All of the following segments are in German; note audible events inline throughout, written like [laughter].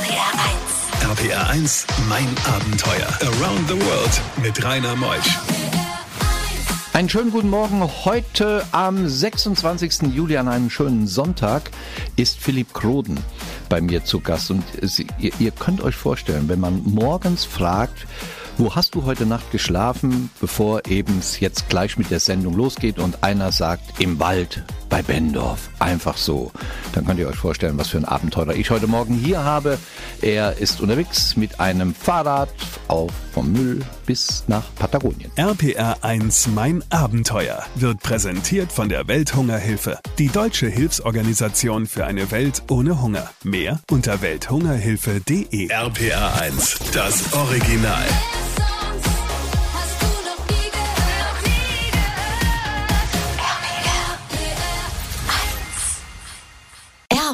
RPR 1. RPR 1, mein Abenteuer. Around the World mit Rainer Meusch. Einen schönen guten Morgen. Heute am 26. Juli an einem schönen Sonntag ist Philipp Kroden bei mir zu Gast. Und ihr, ihr könnt euch vorstellen, wenn man morgens fragt, wo hast du heute Nacht geschlafen, bevor es jetzt gleich mit der Sendung losgeht und einer sagt, im Wald bei Bendorf. Einfach so. Dann könnt ihr euch vorstellen, was für ein Abenteurer ich heute Morgen hier habe. Er ist unterwegs mit einem Fahrrad auf vom Müll bis nach Patagonien. RPR 1 Mein Abenteuer wird präsentiert von der Welthungerhilfe, die deutsche Hilfsorganisation für eine Welt ohne Hunger. Mehr unter welthungerhilfe.de. RPR 1, das Original.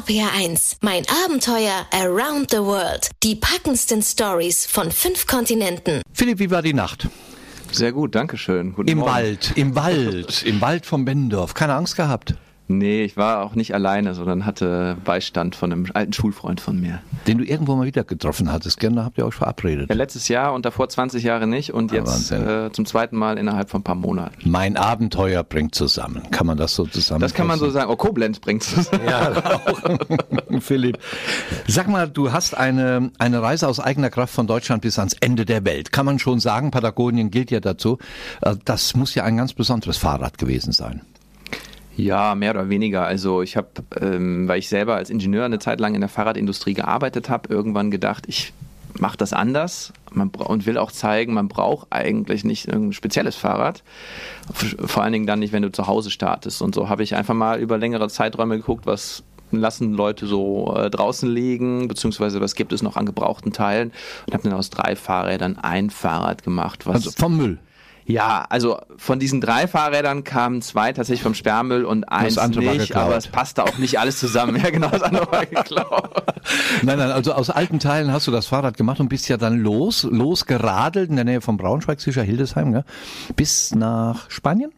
RPR 1, mein Abenteuer Around the World. Die packendsten Stories von fünf Kontinenten. Philipp, wie war die Nacht? Sehr gut, danke schön. Guten Im Morgen. Wald, im Wald, [laughs] im Wald vom Bendorf. Keine Angst gehabt. Nee, ich war auch nicht alleine, sondern hatte Beistand von einem alten Schulfreund von mir. Den du irgendwo mal wieder getroffen hattest. Gerne habt ihr euch verabredet. Ja, letztes Jahr und davor 20 Jahre nicht und Ah, jetzt äh, zum zweiten Mal innerhalb von ein paar Monaten. Mein Abenteuer bringt zusammen. Kann man das so zusammen? Das kann man so sagen. Oh, Koblenz bringt's. Ja, [laughs] auch. [laughs] Philipp. Sag mal, du hast eine, eine Reise aus eigener Kraft von Deutschland bis ans Ende der Welt. Kann man schon sagen, Patagonien gilt ja dazu. Äh, Das muss ja ein ganz besonderes Fahrrad gewesen sein. Ja, mehr oder weniger. Also ich habe, ähm, weil ich selber als Ingenieur eine Zeit lang in der Fahrradindustrie gearbeitet habe, irgendwann gedacht, ich mache das anders man und will auch zeigen, man braucht eigentlich nicht ein spezielles Fahrrad. Vor allen Dingen dann nicht, wenn du zu Hause startest. Und so habe ich einfach mal über längere Zeiträume geguckt, was lassen Leute so äh, draußen liegen, beziehungsweise was gibt es noch an gebrauchten Teilen und habe dann aus drei Fahrrädern ein Fahrrad gemacht, was Also vom Müll. Ja, also von diesen drei Fahrrädern kamen zwei tatsächlich vom Sperrmüll und eins andere war nicht, aber es passte auch nicht alles zusammen. Ja, genau, das andere war geklaut. [laughs] Nein, nein, also aus alten Teilen hast du das Fahrrad gemacht und bist ja dann los, losgeradelt in der Nähe von Braunschweig, sicher Hildesheim, gell? bis nach Spanien?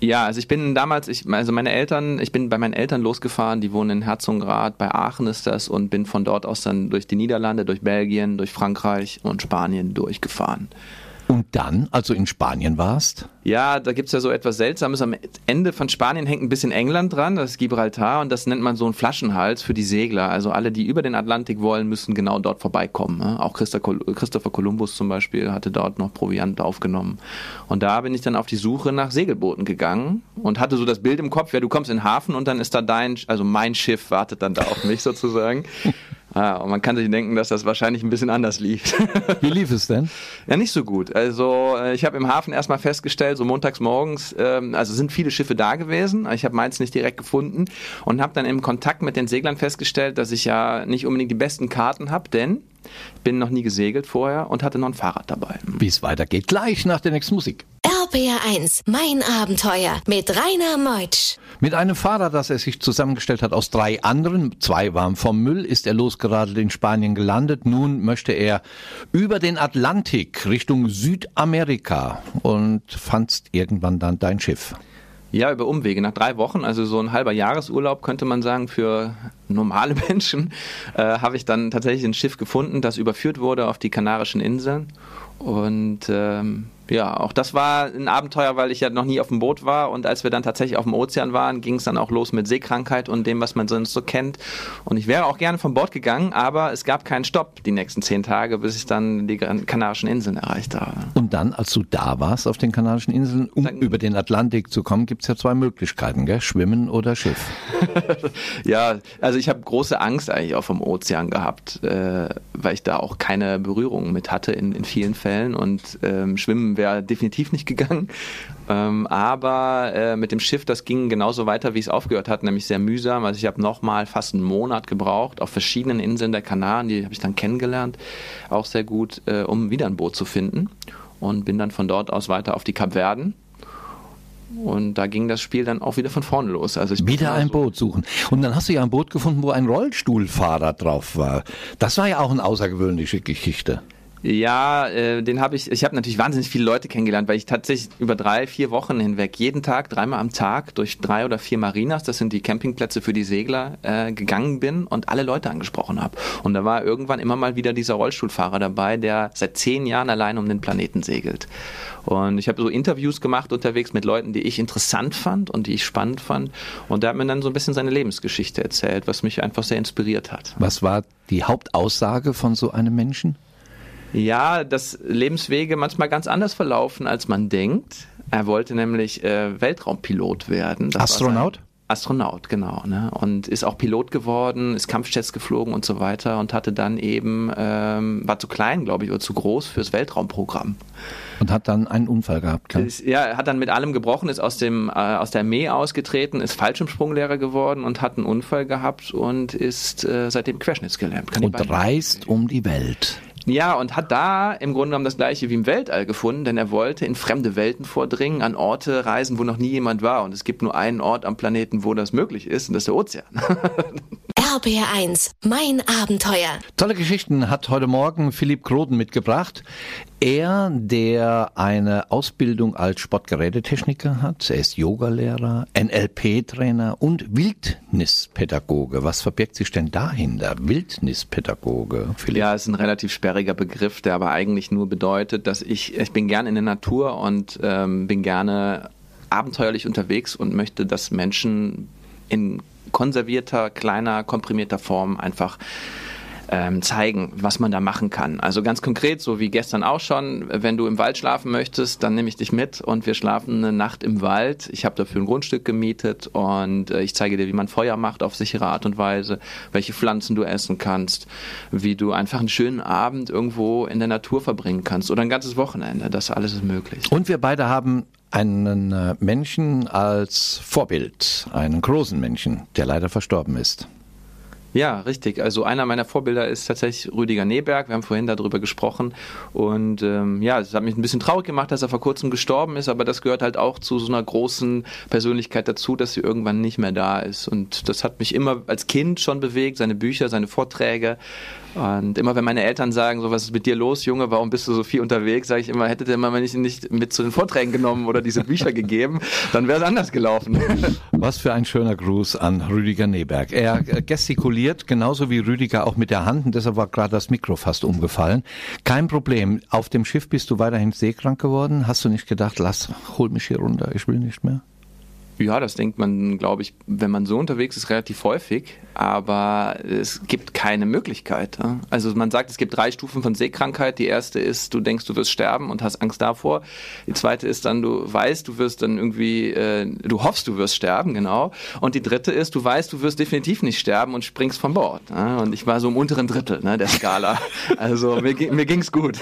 Ja, also ich bin damals, ich, also meine Eltern, ich bin bei meinen Eltern losgefahren, die wohnen in Herzogenrath, bei Aachen ist das und bin von dort aus dann durch die Niederlande, durch Belgien, durch Frankreich und Spanien durchgefahren. Und dann, als du in Spanien warst, Ja, da gibt's ja so etwas Seltsames. Am Ende von Spanien hängt ein bisschen England dran, das ist Gibraltar, und das nennt man so einen Flaschenhals für die Segler. Also alle, die über den Atlantik wollen, müssen genau dort vorbeikommen. ne? Auch Christopher Columbus zum Beispiel hatte dort noch Proviant aufgenommen. Und da bin ich dann auf die Suche nach Segelbooten gegangen und hatte so das Bild im Kopf, ja, du kommst in den Hafen und dann ist da dein, also mein Schiff wartet dann da auf mich sozusagen. Ah, und man kann sich denken, dass das wahrscheinlich ein bisschen anders lief. wie lief es denn? [laughs] Ja, nicht so gut. Also äh, ich habe im Hafen erstmal festgestellt, so montags morgens, ähm, also sind viele Schiffe da gewesen. Ich habe meins nicht direkt gefunden und habe dann im Kontakt mit den Seglern festgestellt, dass ich ja nicht unbedingt die besten Karten habe, denn ich bin noch nie gesegelt vorher und hatte noch ein Fahrrad dabei. Wie es weitergeht, gleich nach der nächsten Musik. RPR 1, mein Abenteuer mit Rainer Meutsch. Mit einem Fahrrad, das er sich zusammengestellt hat aus drei anderen, zwei waren vom Müll, ist er losgeradelt in Spanien gelandet. Nun möchte er über den Atlantik Richtung Südamerika und fandst irgendwann dann dein Schiff. Ja, über Umwege. Nach drei Wochen, also so ein halber Jahresurlaub, könnte man sagen, für normale [laughs] Menschen, äh, habe ich dann tatsächlich ein Schiff gefunden, das überführt wurde auf die Kanarischen Inseln. Und ähm, ja, auch das war ein Abenteuer, weil ich ja noch nie auf dem Boot war. Und als wir dann tatsächlich auf dem Ozean waren, ging es dann auch los mit Seekrankheit und dem, was man sonst so kennt. Und ich wäre auch gerne von Bord gegangen, aber es gab keinen Stopp die nächsten zehn Tage, bis ich dann die Kanarischen Inseln erreicht habe. Und dann, als du da warst auf den Kanarischen Inseln, um Dann- über den Atlantik zu kommen, gibt's ja zwei Möglichkeiten, gell? Schwimmen oder Schiff. [laughs] Ja, also ich habe große Angst eigentlich auch vom Ozean gehabt, äh, weil ich da auch keine Berührung mit hatte in, in vielen Fällen und ähm, Schwimmen wäre definitiv nicht gegangen. Ähm, aber äh, mit dem Schiff, das ging genauso weiter, wie es aufgehört hat, nämlich sehr mühsam. Also ich habe nochmal fast einen Monat gebraucht auf verschiedenen Inseln der Kanaren, die habe ich dann kennengelernt, auch sehr gut, äh, um wieder ein Boot zu finden und bin dann von dort aus weiter auf die Kapverden. Und da ging das Spiel dann auch wieder von vorne los. Also Wieder ein genauso- Boot suchen. Und dann hast du ja ein Boot gefunden, wo ein Rollstuhlfahrer drauf war. Das war ja auch eine außergewöhnliche Geschichte. Ja, äh, den habe ich, ich habe natürlich wahnsinnig viele Leute kennengelernt, weil ich tatsächlich über drei, vier Wochen hinweg jeden Tag, dreimal am Tag durch drei oder vier Marinas, das sind die Campingplätze für die Segler, äh, gegangen bin und alle Leute angesprochen habe. Und da war irgendwann immer mal wieder dieser Rollstuhlfahrer dabei, der seit zehn Jahren allein um den Planeten segelt. Und ich habe so Interviews gemacht unterwegs mit Leuten, die ich interessant fand und die ich spannend fand. Und der hat mir dann so ein bisschen seine Lebensgeschichte erzählt, was mich einfach sehr inspiriert hat. Was war die Hauptaussage von so einem Menschen? Ja, dass Lebenswege manchmal ganz anders verlaufen, als man denkt. Er wollte nämlich äh, Weltraumpilot werden. Das Astronaut? Astronaut, genau. Ne? Und ist auch Pilot geworden, ist Kampfjets geflogen und so weiter und hatte dann eben, ähm, war zu klein, glaube ich, oder zu groß fürs Weltraumprogramm. Und hat dann einen Unfall gehabt, klar? Ist, ja, hat dann mit allem gebrochen, ist aus, dem, äh, aus der Armee ausgetreten, ist Fallschirmsprunglehrer geworden und hat einen Unfall gehabt und ist äh, seitdem querschnittsgelähmt. und reist um die Welt. Ja, und hat da im Grunde genommen das gleiche wie im Weltall gefunden, denn er wollte in fremde Welten vordringen, an Orte reisen, wo noch nie jemand war. Und es gibt nur einen Ort am Planeten, wo das möglich ist, und das ist der Ozean. [laughs] RBR1, mein Abenteuer. Tolle Geschichten hat heute Morgen Philipp Kroden mitgebracht. Er, der eine Ausbildung als Sportgerätetechniker hat, er ist Yogalehrer, NLP-Trainer und Wildnispädagoge. Was verbirgt sich denn dahinter? Wildnispädagoge, Philipp? Ja, ist ein relativ sperriger Begriff, der aber eigentlich nur bedeutet, dass ich, ich bin gerne in der Natur und ähm, bin gerne abenteuerlich unterwegs und möchte, dass Menschen in konservierter, kleiner, komprimierter Form einfach ähm, zeigen, was man da machen kann. Also ganz konkret, so wie gestern auch schon, wenn du im Wald schlafen möchtest, dann nehme ich dich mit und wir schlafen eine Nacht im Wald. Ich habe dafür ein Grundstück gemietet und äh, ich zeige dir, wie man Feuer macht auf sichere Art und Weise, welche Pflanzen du essen kannst, wie du einfach einen schönen Abend irgendwo in der Natur verbringen kannst oder ein ganzes Wochenende. Das alles ist möglich. Und wir beide haben einen äh, Menschen als Vorbild, einen großen Menschen, der leider verstorben ist. Ja, richtig. Also einer meiner Vorbilder ist tatsächlich Rüdiger Neberg. Wir haben vorhin darüber gesprochen. Und ähm, ja, es hat mich ein bisschen traurig gemacht, dass er vor kurzem gestorben ist, aber das gehört halt auch zu so einer großen Persönlichkeit dazu, dass sie irgendwann nicht mehr da ist. Und das hat mich immer als Kind schon bewegt, seine Bücher, seine Vorträge. Und immer wenn meine Eltern sagen, so was ist mit dir los, Junge, warum bist du so viel unterwegs, sage ich immer, hättet ihr mal nicht, nicht mit zu den Vorträgen genommen oder diese Bücher [laughs] gegeben, dann wäre es anders gelaufen. Was für ein schöner Gruß an Rüdiger Neberg. Er gestikuliert genauso wie Rüdiger auch mit der Hand und deshalb war gerade das Mikro fast umgefallen. Kein Problem. Auf dem Schiff bist du weiterhin seekrank geworden. Hast du nicht gedacht, lass, hol mich hier runter, ich will nicht mehr? Ja, das denkt man, glaube ich, wenn man so unterwegs ist, relativ häufig. Aber es gibt keine Möglichkeit. Also man sagt, es gibt drei Stufen von Seekrankheit. Die erste ist, du denkst, du wirst sterben und hast Angst davor. Die zweite ist dann, du weißt, du wirst dann irgendwie, äh, du hoffst, du wirst sterben, genau. Und die dritte ist, du weißt, du wirst definitiv nicht sterben und springst von Bord. Und ich war so im unteren Drittel ne, der Skala. [laughs] Also mir, mir ging's gut.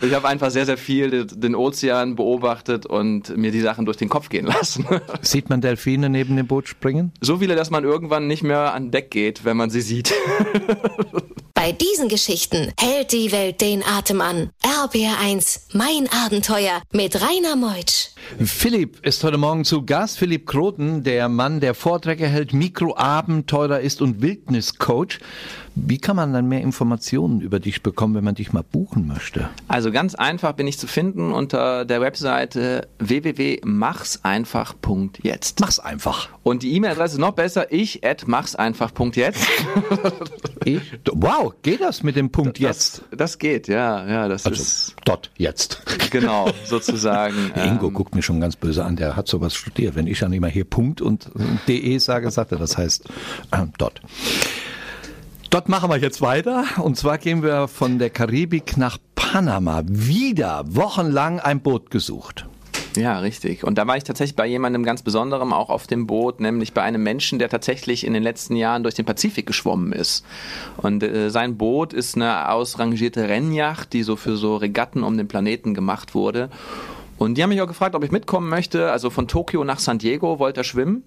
ich habe einfach sehr, sehr viel den Ozean beobachtet und mir die Sachen durch den Kopf gehen lassen. Sieht man Delfine neben dem Boot springen? So viele, dass man irgendwann nicht mehr an Deck geht, wenn man sie sieht. [laughs] Bei diesen Geschichten hält die Welt den Atem an. RBR1, mein Abenteuer mit Rainer Meutsch. Philipp ist heute Morgen zu Gast. Philipp Kroten, der Mann, der Vorträge hält, Mikroabenteurer ist und Wildniscoach. Wie kann man dann mehr Informationen über dich bekommen, wenn man dich mal buchen möchte? Also ganz einfach bin ich zu finden unter der Webseite www.machseinfach.jetzt. Mach's einfach. Und die E-Mail-Adresse ist noch besser, ich at machseinfach.jetzt. [laughs] ich? Wow, geht das mit dem Punkt jetzt? Das, das geht, ja, ja, das also, ist. Dot jetzt. Genau, [laughs] sozusagen. Ingo ähm, guckt mir schon ganz böse an, der hat sowas studiert. Wenn ich dann immer hier Punkt und de sage, sagt er, das heißt äh, dot. Dort machen wir jetzt weiter. Und zwar gehen wir von der Karibik nach Panama. Wieder wochenlang ein Boot gesucht. Ja, richtig. Und da war ich tatsächlich bei jemandem ganz Besonderem auch auf dem Boot, nämlich bei einem Menschen, der tatsächlich in den letzten Jahren durch den Pazifik geschwommen ist. Und äh, sein Boot ist eine ausrangierte Rennjacht, die so für so Regatten um den Planeten gemacht wurde. Und die haben mich auch gefragt, ob ich mitkommen möchte. Also von Tokio nach San Diego wollte er schwimmen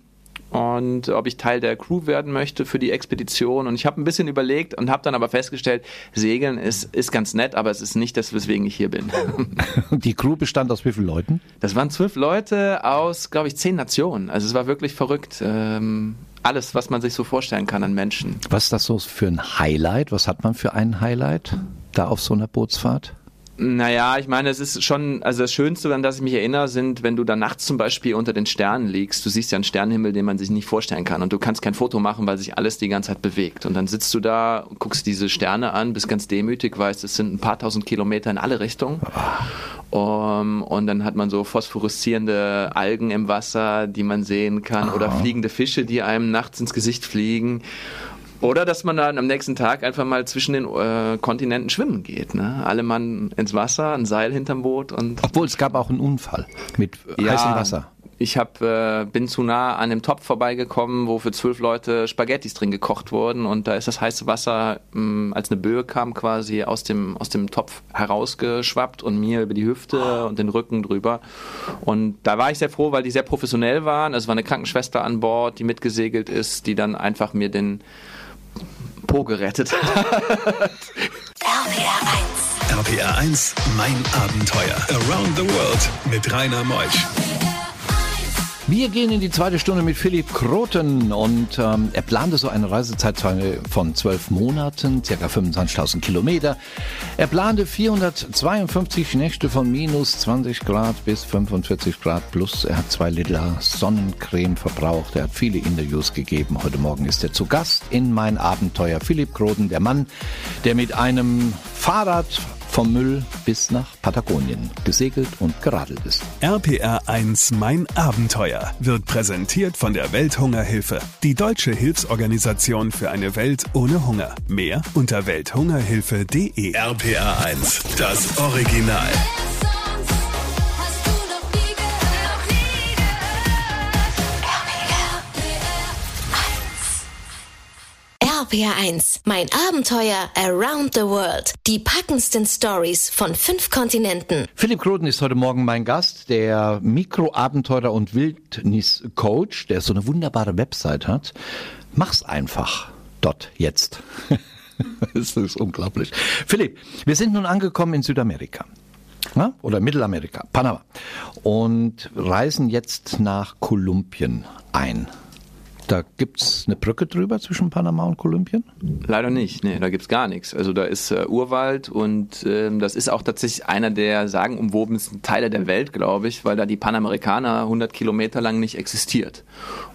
und ob ich Teil der Crew werden möchte für die Expedition. Und ich habe ein bisschen überlegt und habe dann aber festgestellt, Segeln ist, ist ganz nett, aber es ist nicht das, weswegen ich hier bin. [laughs] Die Crew bestand aus wie vielen Leuten? Das waren zwölf Leute aus, glaube ich, zehn Nationen. Also es war wirklich verrückt. Ähm, alles, was man sich so vorstellen kann an Menschen. Was ist das so für ein Highlight? Was hat man für ein Highlight? da auf so einer Bootsfahrt? Naja, ich meine, es ist schon, also das Schönste, an das ich mich erinnere, sind, wenn du da nachts zum Beispiel unter den Sternen liegst. Du siehst ja einen Sternenhimmel, den man sich nicht vorstellen kann. Und du kannst kein Foto machen, weil sich alles die ganze Zeit bewegt. Und dann sitzt du da, guckst diese Sterne an, bist ganz demütig, weißt, es sind ein paar tausend Kilometer in alle Richtungen. Um, und dann hat man so phosphoreszierende Algen im Wasser, die man sehen kann. Oder fliegende Fische, die einem nachts ins Gesicht fliegen. Oder dass man dann am nächsten Tag einfach mal zwischen den äh, Kontinenten schwimmen geht. Ne? Alle Mann ins Wasser, ein Seil hinterm Boot und. Obwohl es gab auch einen Unfall mit ja, heißem Wasser. Ich hab, äh, bin zu nah an dem Topf vorbeigekommen, wo für zwölf Leute Spaghettis drin gekocht wurden und da ist das heiße Wasser, mh, mm, als eine Böe kam, quasi aus dem, aus dem Topf herausgeschwappt und mir über die Hüfte und den Rücken drüber. Und da war ich sehr froh, weil die sehr professionell waren. Es war eine Krankenschwester an Bord, die mitgesegelt ist, die dann einfach mir den Po gerettet hat. RPR 1. RPR 1, mein Abenteuer. Around the World mit Rainer Meusch. Wir gehen in die zweite Stunde mit Philipp Kroten und ähm, er plante so eine Reisezeit von zwölf Monaten, circa 25.000 Kilometer. Er plante 452 Nächte von minus 20 Grad bis 45 Grad plus. Er hat zwei Liter Sonnencreme verbraucht. Er hat viele Interviews gegeben. Heute Morgen ist er zu Gast in mein Abenteuer. Philipp Kroten, der Mann, der mit einem Fahrrad vom Müll bis nach Patagonien gesegelt und geradelt ist. RPR 1 Mein Abenteuer wird präsentiert von der Welthungerhilfe, die deutsche Hilfsorganisation für eine Welt ohne Hunger. Mehr unter welthungerhilfe.de. RPR 1, das Original. RPR1, mein Abenteuer Around the World. Die packendsten Stories von fünf Kontinenten. Philipp Kroden ist heute Morgen mein Gast, der Mikroabenteurer und Wildniscoach, der so eine wunderbare Website hat. Mach's einfach. Dort, jetzt. [laughs] das ist unglaublich. Philipp, wir sind nun angekommen in Südamerika. Ja? Oder Mittelamerika, Panama. Und reisen jetzt nach Kolumbien ein. Da gibt es eine Brücke drüber zwischen Panama und Kolumbien? Leider nicht, nee, da gibt es gar nichts. Also da ist äh, Urwald und ähm, das ist auch tatsächlich einer der sagenumwobensten Teile der Welt, glaube ich, weil da die Panamerikaner 100 Kilometer lang nicht existiert.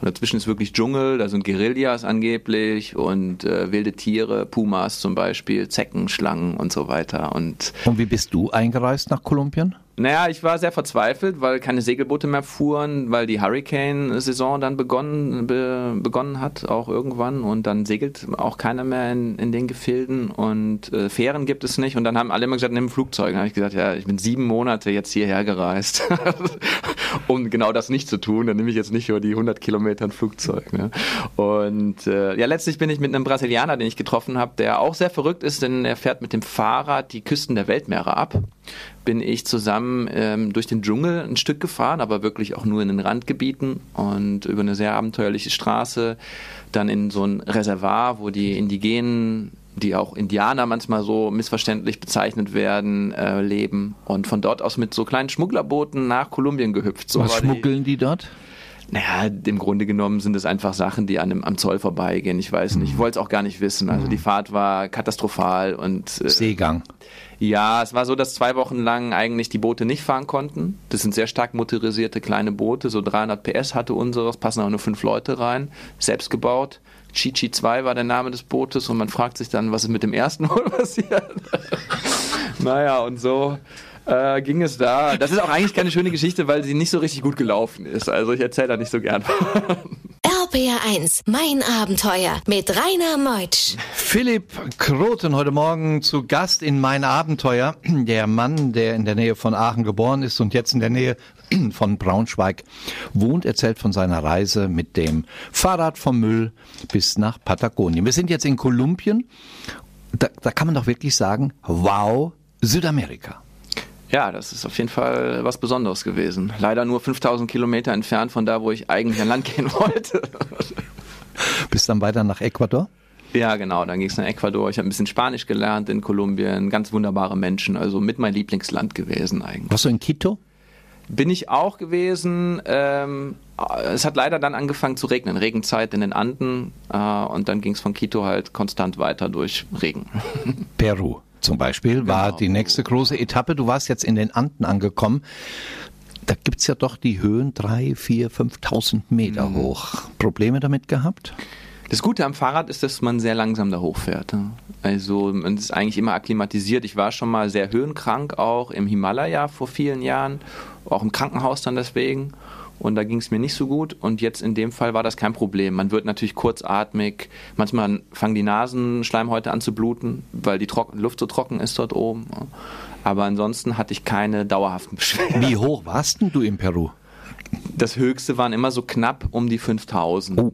Und dazwischen ist wirklich Dschungel, da sind Guerillas angeblich und äh, wilde Tiere, Pumas zum Beispiel, Zecken, Schlangen und so weiter. Und, und wie bist du eingereist nach Kolumbien? Naja, ich war sehr verzweifelt, weil keine Segelboote mehr fuhren, weil die Hurricane-Saison dann begonnen, be, begonnen hat, auch irgendwann. Und dann segelt auch keiner mehr in, in den Gefilden und äh, Fähren gibt es nicht. Und dann haben alle immer gesagt, nimm ein Flugzeug. Dann habe ich gesagt, ja, ich bin sieben Monate jetzt hierher gereist, [laughs] um genau das nicht zu tun. Dann nehme ich jetzt nicht über die 100 Kilometer ein Flugzeug. Ne? Und äh, ja, letztlich bin ich mit einem Brasilianer, den ich getroffen habe, der auch sehr verrückt ist, denn er fährt mit dem Fahrrad die Küsten der Weltmeere ab bin ich zusammen ähm, durch den Dschungel ein Stück gefahren, aber wirklich auch nur in den Randgebieten und über eine sehr abenteuerliche Straße, dann in so ein Reservoir, wo die Indigenen die auch Indianer manchmal so missverständlich bezeichnet werden, äh, leben und von dort aus mit so kleinen Schmugglerbooten nach Kolumbien gehüpft. So Was schmuggeln die, die dort? Naja, im Grunde genommen sind es einfach Sachen, die an dem, am Zoll vorbeigehen. Ich weiß nicht, ich mhm. wollte es auch gar nicht wissen. Also die mhm. Fahrt war katastrophal und äh, Seegang. Ja, es war so, dass zwei Wochen lang eigentlich die Boote nicht fahren konnten. Das sind sehr stark motorisierte kleine Boote, so 300 PS hatte unseres, passen auch nur fünf Leute rein, selbst gebaut. Chichi 2 war der Name des Bootes und man fragt sich dann, was ist mit dem ersten [laughs] wohl passiert. [laughs] naja, und so äh, ging es da. Das ist auch eigentlich keine schöne Geschichte, weil sie nicht so richtig gut gelaufen ist. Also ich erzähle da nicht so gern. [laughs] RPR1, mein Abenteuer mit Rainer Meutsch. Philipp Kroten heute Morgen zu Gast in mein Abenteuer. Der Mann, der in der Nähe von Aachen geboren ist und jetzt in der Nähe [clears throat] von Braunschweig wohnt, erzählt von seiner Reise mit dem Fahrrad vom Müll bis nach Patagonien. Wir sind jetzt in Kolumbien. Da, da kann man doch wirklich sagen, wow, Südamerika. Ja, das ist auf jeden Fall was Besonderes gewesen. Leider nur 5000 Kilometer entfernt von da, wo ich eigentlich an Land [laughs] gehen wollte. Bist dann weiter nach Ecuador? Ja, genau, dann ging es nach Ecuador. Ich habe ein bisschen Spanisch gelernt in Kolumbien. Ganz wunderbare Menschen, also mit mein Lieblingsland gewesen eigentlich. Warst du in Quito? Bin ich auch gewesen. Ähm, es hat leider dann angefangen zu regnen. Regenzeit in den Anden. Äh, und dann ging es von Quito halt konstant weiter durch Regen. Peru. Zum Beispiel war Genau. die nächste große Etappe. Du warst jetzt in den Anden angekommen. Da gibt's ja doch die Höhen drei, vier, 5.000 Meter Mhm. hoch. Probleme damit gehabt? Das Gute am Fahrrad ist, dass man sehr langsam da hochfährt. ne? Also man ist eigentlich immer akklimatisiert. Ich war schon mal sehr höhenkrank, auch im Himalaya vor vielen Jahren, auch im Krankenhaus dann deswegen. Und da ging es mir nicht so gut. Und jetzt in dem Fall war das kein Problem. Man wird natürlich kurzatmig. Manchmal fangen die Nasenschleimhäute an zu bluten, weil die Trock Luft so trocken ist dort oben. Aber ansonsten hatte ich keine dauerhaften [laughs] Beschwerden. Wie hoch warst denn du in Peru? Das höchste waren immer so knapp um die 5000. Oh,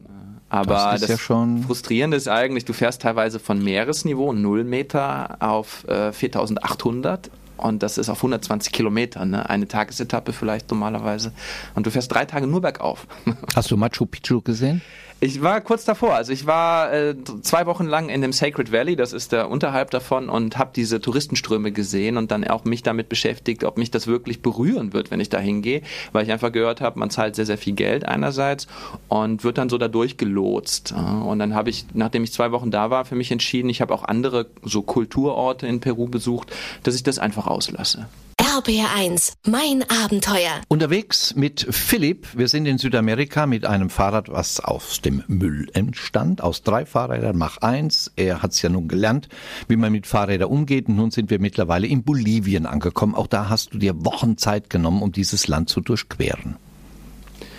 Aber das ist ja schon- Frustrierende ist eigentlich, du fährst teilweise von Meeresniveau 0 Meter auf äh, 4800 und das ist auf 120 Kilometer, ne? eine Tagesetappe vielleicht normalerweise. Und du fährst drei Tage nur bergauf. [laughs] Hast du Machu Picchu gesehen? Ich war kurz davor, also ich war äh, zwei Wochen lang in dem Sacred Valley, das ist der unterhalb davon, und habe diese Touristenströme gesehen und dann auch mich damit beschäftigt, ob mich das wirklich berühren wird, wenn ich da hingehe, weil ich einfach gehört habe, man zahlt sehr, sehr viel Geld einerseits und wird dann so da durchgelotst. Und dann habe ich, nachdem ich zwei Wochen da war, für mich entschieden, ich habe auch andere so Kulturorte in Peru besucht, dass ich das einfach auslasse. RBR1, mein Abenteuer. Unterwegs mit Philipp. Wir sind in Südamerika mit einem Fahrrad, was aus dem Müll entstand. Aus drei Fahrrädern mach eins. Er hat es ja nun gelernt, wie man mit Fahrrädern umgeht. Und nun sind wir mittlerweile in Bolivien angekommen. Auch da hast du dir Wochen Zeit genommen, um dieses Land zu durchqueren.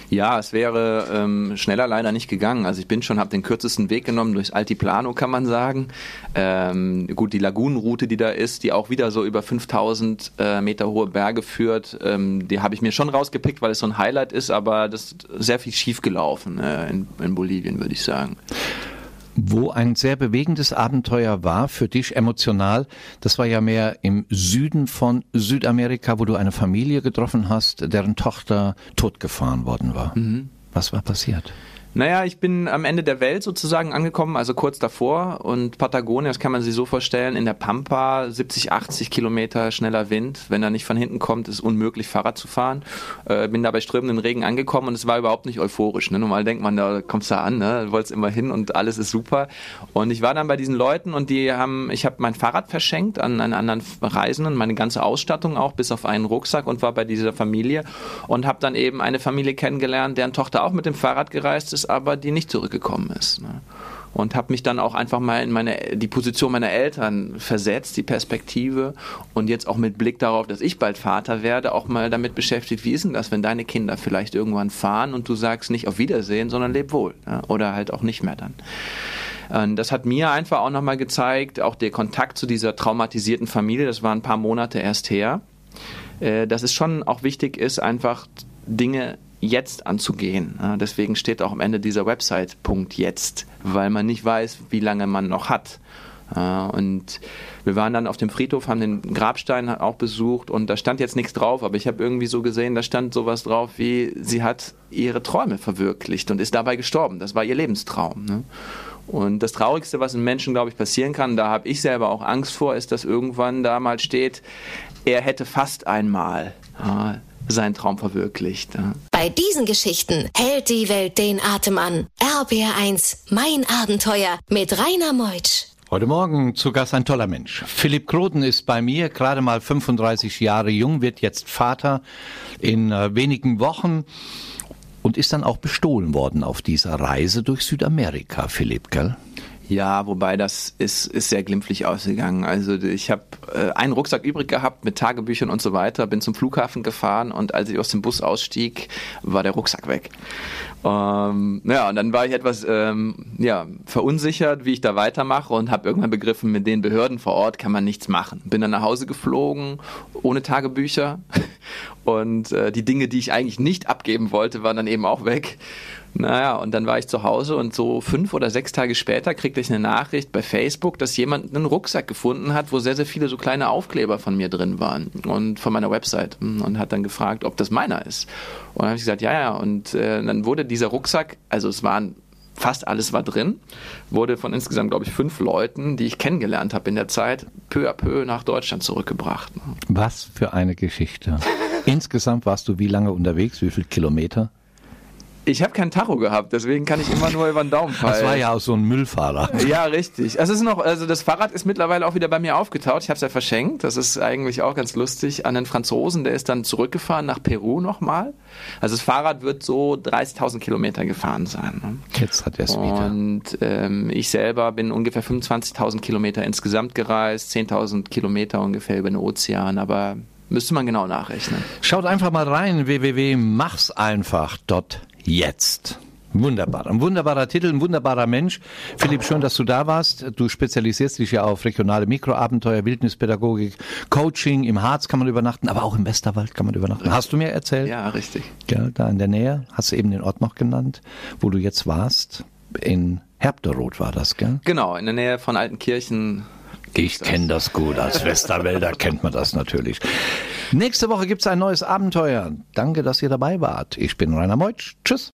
Ja, es wäre ähm, schneller leider nicht gegangen. Also ich bin schon, habe den kürzesten Weg genommen durchs Altiplano, kann man sagen. Ähm, gut, die Lagunenroute, die da ist, die auch wieder so über 5000 äh, Meter hohe Berge führt, ähm, die habe ich mir schon rausgepickt, weil es so ein Highlight ist, aber das ist sehr viel schief gelaufen äh, in, in Bolivien, würde ich sagen. Wo ein sehr bewegendes Abenteuer war für dich emotional, das war ja mehr im Süden von Südamerika, wo du eine Familie getroffen hast, deren Tochter totgefahren worden war. Was war passiert? Naja, ich bin am Ende der Welt sozusagen angekommen, also kurz davor. Und Patagonien, das kann man sich so vorstellen, in der Pampa 70, 80 Kilometer schneller Wind. Wenn er nicht von hinten kommt, ist unmöglich, Fahrrad zu fahren. Äh, bin da bei strömenden Regen angekommen und es war überhaupt nicht euphorisch. Ne? Normal denkt man, da kommst du an, ne? du wolltest immer hin und alles ist super. Und ich war dann bei diesen Leuten und die haben, ich habe mein Fahrrad verschenkt an einen anderen Reisenden, meine ganze Ausstattung auch, bis auf einen Rucksack und war bei dieser Familie und habe dann eben eine Familie kennengelernt, deren Tochter auch mit dem Fahrrad gereist ist, aber die nicht zurückgekommen ist. Ne? Und habe mich dann auch einfach mal in meine die Position meiner Eltern versetzt, die Perspektive und jetzt auch mit Blick darauf, dass ich bald Vater werde, auch mal damit beschäftigt, wie ist denn das, wenn deine Kinder vielleicht irgendwann fahren und du sagst nicht auf Wiedersehen, sondern leb wohl ne? oder halt auch nicht mehr dann. Das hat mir einfach auch nochmal gezeigt, auch der Kontakt zu dieser traumatisierten Familie, das war ein paar Monate erst her, äh, dass es schon auch wichtig ist, einfach Dinge jetzt anzugehen. Deswegen steht auch am Ende dieser Website Punkt jetzt, weil man nicht weiß, wie lange man noch hat. Und wir waren dann auf dem Friedhof, haben den Grabstein auch besucht und da stand jetzt nichts drauf, aber ich habe irgendwie so gesehen, da stand sowas drauf wie, sie hat ihre Träume verwirklicht und ist dabei gestorben. Das war ihr Lebenstraum. Ne? Und das Traurigste, was einem Menschen, glaube ich, passieren kann, da habe ich selber auch Angst vor, ist, dass irgendwann da mal steht, er hätte fast einmal seinen Traum verwirklicht. Ja. Bei diesen Geschichten hält die Welt den Atem an. RBR1, mein Abenteuer mit Rainer Meutsch. Heute Morgen zu Gast ein toller Mensch. Philipp Kroten ist bei mir, gerade mal 35 Jahre jung, wird jetzt Vater in äh, wenigen Wochen und ist dann auch bestohlen worden auf dieser Reise durch Südamerika, Philipp, gell? Ja, wobei das ist, ist sehr glimpflich ausgegangen. Also ich habe äh, einen Rucksack übrig gehabt mit Tagebüchern und so weiter, bin zum Flughafen gefahren und als ich aus dem Bus ausstieg, war der Rucksack weg. Ähm, ja, und dann war ich etwas ähm, ja, verunsichert, wie ich da weitermache und habe irgendwann begriffen, mit den Behörden vor Ort kann man nichts machen. Bin dann nach Hause geflogen, ohne Tagebücher [laughs] und äh, die Dinge, die ich eigentlich nicht abgeben wollte, waren dann eben auch weg. Naja, und dann war ich zu Hause und so fünf oder sechs Tage später kriegte ich eine Nachricht bei Facebook, dass jemand einen Rucksack gefunden hat, wo sehr, sehr viele so kleine Aufkleber von mir drin waren und von meiner Website und hat dann gefragt, ob das meiner ist. Und dann habe ich gesagt, ja, ja. Und äh, dann wurde dieser Rucksack, also es waren fast alles war drin, wurde von insgesamt, glaube ich, fünf Leuten, die ich kennengelernt habe in der Zeit, peu à peu nach Deutschland zurückgebracht. Was für eine Geschichte. Insgesamt warst du wie lange unterwegs? Wie viele Kilometer? Ich habe kein Tacho gehabt, deswegen kann ich immer nur über den Daumen fallen. Das war ja auch so ein Müllfahrer. Ja, richtig. Also, es ist noch, also das Fahrrad ist mittlerweile auch wieder bei mir aufgetaucht. Ich habe es ja verschenkt. Das ist eigentlich auch ganz lustig. An den Franzosen, der ist dann zurückgefahren nach Peru nochmal. Also das Fahrrad wird so 30.000 Kilometer gefahren sein. Ne? Jetzt hat er es wieder. Und ähm, ich selber bin ungefähr 25.000 Kilometer insgesamt gereist, 10.000 Kilometer ungefähr über den Ozean, aber müsste man genau nachrechnen. Schaut einfach mal rein, www.machseinfach.jetzt. Wunderbar. Ein wunderbarer Titel, ein wunderbarer Mensch. Philipp, schön, dass du da warst. Du spezialisierst dich ja auf regionale Mikroabenteuer, Wildnispädagogik, Coaching. Im Harz kann man übernachten, aber auch im Westerwald kann man übernachten. Hast du mir erzählt? Ja, richtig. Ja, da in der Nähe. Hast du eben den Ort noch genannt, wo du jetzt warst. In Herbderoth war das, gell? Genau, in der Nähe von Altenkirchen. Ich kenne das gut. Als Westerwälder kennt man das natürlich. Nächste Woche gibt's ein neues Abenteuer. Danke, dass ihr dabei wart. Ich bin Rainer Meutsch. Tschüss.